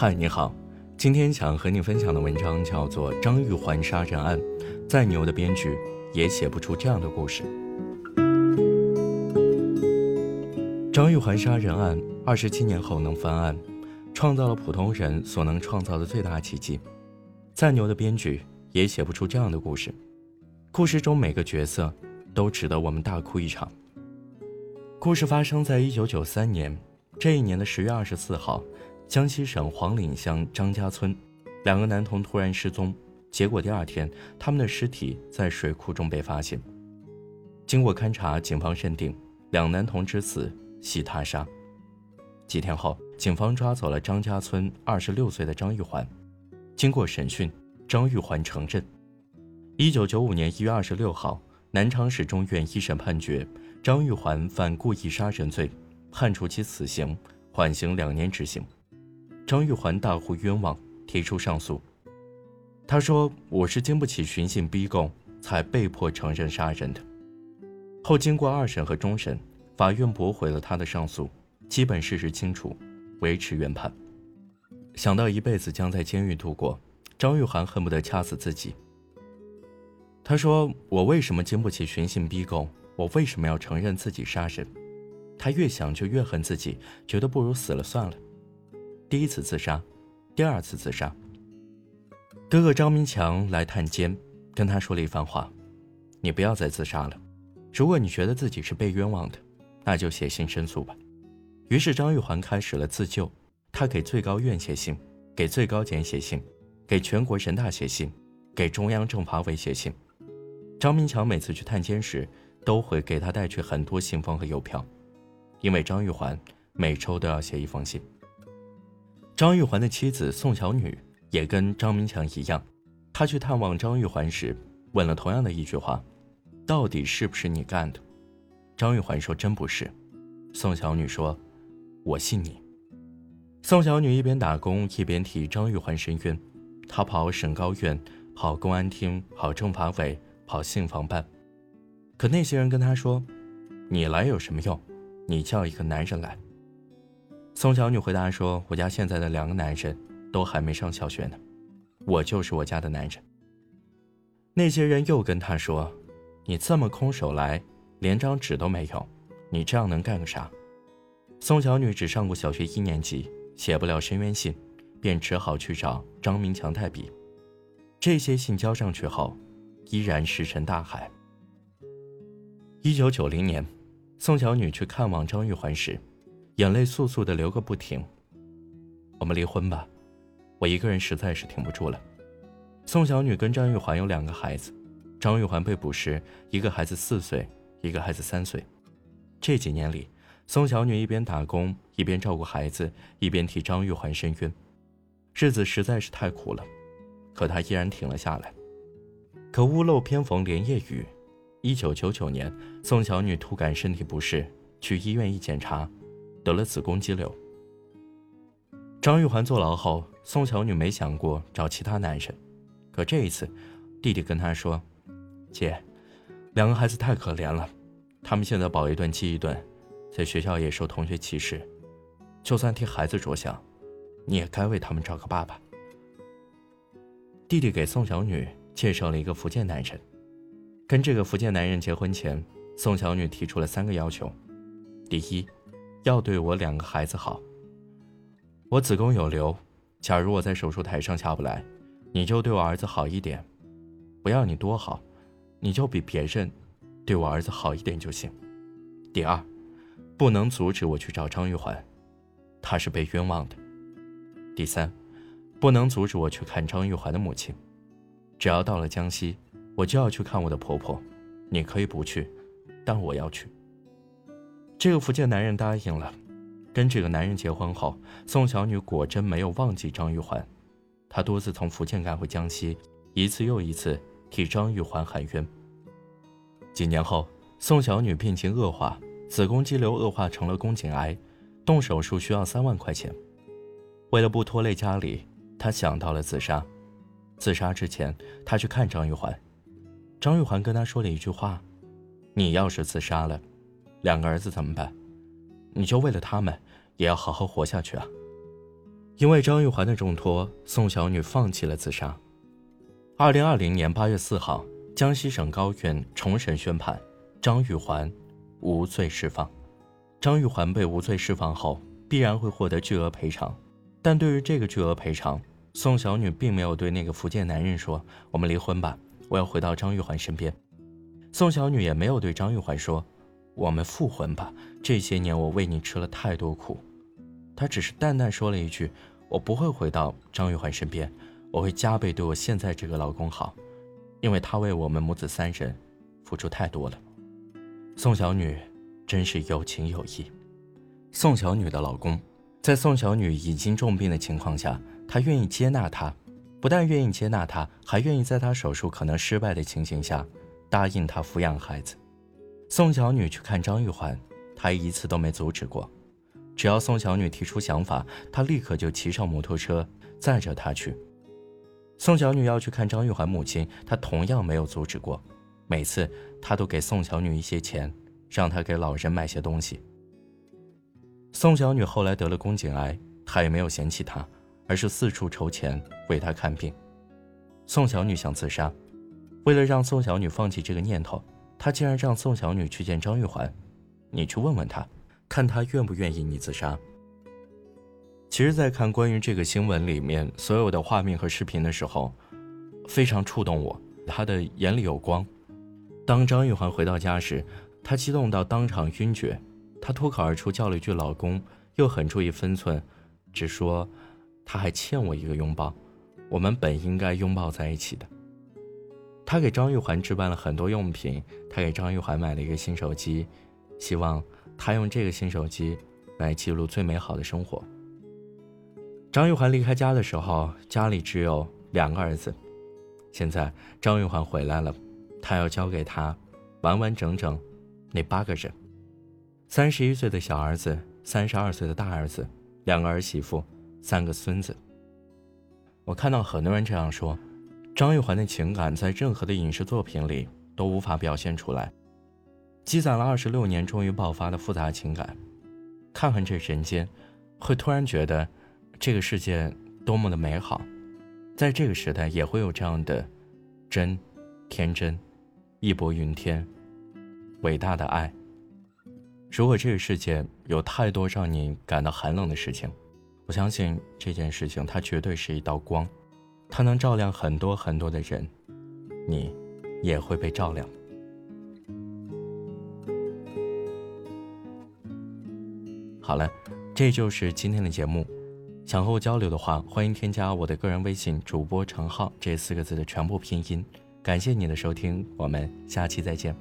嗨，你好，今天想和你分享的文章叫做《张玉环杀人案》，再牛的编剧也写不出这样的故事。张玉环杀人案二十七年后能翻案，创造了普通人所能创造的最大奇迹。再牛的编剧也写不出这样的故事。故事中每个角色都值得我们大哭一场。故事发生在一九九三年，这一年的十月二十四号。江西省黄岭乡张家村，两个男童突然失踪，结果第二天，他们的尸体在水库中被发现。经过勘查，警方认定两男童之死系他杀。几天后，警方抓走了张家村二十六岁的张玉环。经过审讯，张玉环承认。一九九五年一月二十六号，南昌市中院一审判决张玉环犯故意杀人罪，判处其死刑，缓刑两年执行。张玉环大呼冤枉，提出上诉。他说：“我是经不起寻衅逼供，才被迫承认杀人的。”后经过二审和终审，法院驳回了他的上诉，基本事实清楚，维持原判。想到一辈子将在监狱度过，张玉环恨不得掐死自己。他说：“我为什么经不起寻衅逼供？我为什么要承认自己杀人？”他越想就越恨自己，觉得不如死了算了。第一次自杀，第二次自杀。哥哥张明强来探监，跟他说了一番话：“你不要再自杀了。如果你觉得自己是被冤枉的，那就写信申诉吧。”于是张玉环开始了自救。他给最高院写信，给最高检写信，给全国人大写信，给中央政法委写信。张明强每次去探监时，都会给他带去很多信封和邮票，因为张玉环每周都要写一封信。张玉环的妻子宋小女也跟张明强一样，她去探望张玉环时，问了同样的一句话：“到底是不是你干的？”张玉环说：“真不是。”宋小女说：“我信你。”宋小女一边打工一边替张玉环申冤，她跑省高院，跑公安厅，跑政法委，跑信访办，可那些人跟她说：“你来有什么用？你叫一个男人来。”宋小女回答说：“我家现在的两个男人都还没上小学呢，我就是我家的男人。”那些人又跟她说：“你这么空手来，连张纸都没有，你这样能干个啥？”宋小女只上过小学一年级，写不了申冤信，便只好去找张明强代笔。这些信交上去后，依然石沉大海。一九九零年，宋小女去看望张玉环时。眼泪簌簌的流个不停。我们离婚吧，我一个人实在是挺不住了。宋小女跟张玉环有两个孩子，张玉环被捕时，一个孩子四岁，一个孩子三岁。这几年里，宋小女一边打工，一边照顾孩子，一边替张玉环申冤，日子实在是太苦了。可她依然挺了下来。可屋漏偏逢连夜雨，一九九九年，宋小女突感身体不适，去医院一检查。得了子宫肌瘤。张玉环坐牢后，宋小女没想过找其他男人，可这一次，弟弟跟她说：“姐，两个孩子太可怜了，他们现在饱一顿饥一顿，在学校也受同学歧视。就算替孩子着想，你也该为他们找个爸爸。”弟弟给宋小女介绍了一个福建男人，跟这个福建男人结婚前，宋小女提出了三个要求：第一，要对我两个孩子好。我子宫有瘤，假如我在手术台上下不来，你就对我儿子好一点，不要你多好，你就比别人对我儿子好一点就行。第二，不能阻止我去找张玉环，她是被冤枉的。第三，不能阻止我去看张玉环的母亲，只要到了江西，我就要去看我的婆婆。你可以不去，但我要去。这个福建男人答应了，跟这个男人结婚后，宋小女果真没有忘记张玉环，她多次从福建赶回江西，一次又一次替张玉环喊冤。几年后，宋小女病情恶化，子宫肌瘤恶化成了宫颈癌，动手术需要三万块钱。为了不拖累家里，她想到了自杀。自杀之前，她去看张玉环，张玉环跟她说了一句话：“你要是自杀了。”两个儿子怎么办？你就为了他们，也要好好活下去啊！因为张玉环的重托，宋小女放弃了自杀。二零二零年八月四号，江西省高院重审宣判，张玉环无罪释放。张玉环被无罪释放后，必然会获得巨额赔偿。但对于这个巨额赔偿，宋小女并没有对那个福建男人说：“我们离婚吧，我要回到张玉环身边。”宋小女也没有对张玉环说：“我们复婚吧，这些年我为你吃了太多苦。”她只是淡淡说了一句：“我不会回到张玉环身边，我会加倍对我现在这个老公好，因为他为我们母子三人付出太多了。”宋小女真是有情有义。宋小女的老公，在宋小女已经重病的情况下，他愿意接纳她，不但愿意接纳她，还愿意在她手术可能失败的情形下，答应她抚养孩子。宋小女去看张玉环，他一次都没阻止过。只要宋小女提出想法，他立刻就骑上摩托车载着她去。宋小女要去看张玉环母亲，他同样没有阻止过。每次他都给宋小女一些钱，让她给老人买些东西。宋小女后来得了宫颈癌，他也没有嫌弃她，而是四处筹钱为她看病。宋小女想自杀，为了让宋小女放弃这个念头，他竟然让宋小女去见张玉环，你去问问他。看他愿不愿意你自杀。其实，在看关于这个新闻里面所有的画面和视频的时候，非常触动我。他的眼里有光。当张玉环回到家时，他激动到当场晕厥，他脱口而出叫了一句“老公”，又很注意分寸，只说：“他还欠我一个拥抱，我们本应该拥抱在一起的。”他给张玉环置办了很多用品，他给张玉环买了一个新手机，希望。他用这个新手机来记录最美好的生活。张玉环离开家的时候，家里只有两个儿子。现在张玉环回来了，他要交给他完完整整那八个人：三十一岁的小儿子，三十二岁的大儿子，两个儿媳妇，三个孙子。我看到很多人这样说：张玉环的情感在任何的影视作品里都无法表现出来。积攒了二十六年，终于爆发的复杂情感，看看这人间，会突然觉得，这个世界多么的美好，在这个时代也会有这样的真、天真、义薄云天、伟大的爱。如果这个世界有太多让你感到寒冷的事情，我相信这件事情它绝对是一道光，它能照亮很多很多的人，你也会被照亮。好了，这就是今天的节目。想和我交流的话，欢迎添加我的个人微信“主播程浩”这四个字的全部拼音。感谢你的收听，我们下期再见。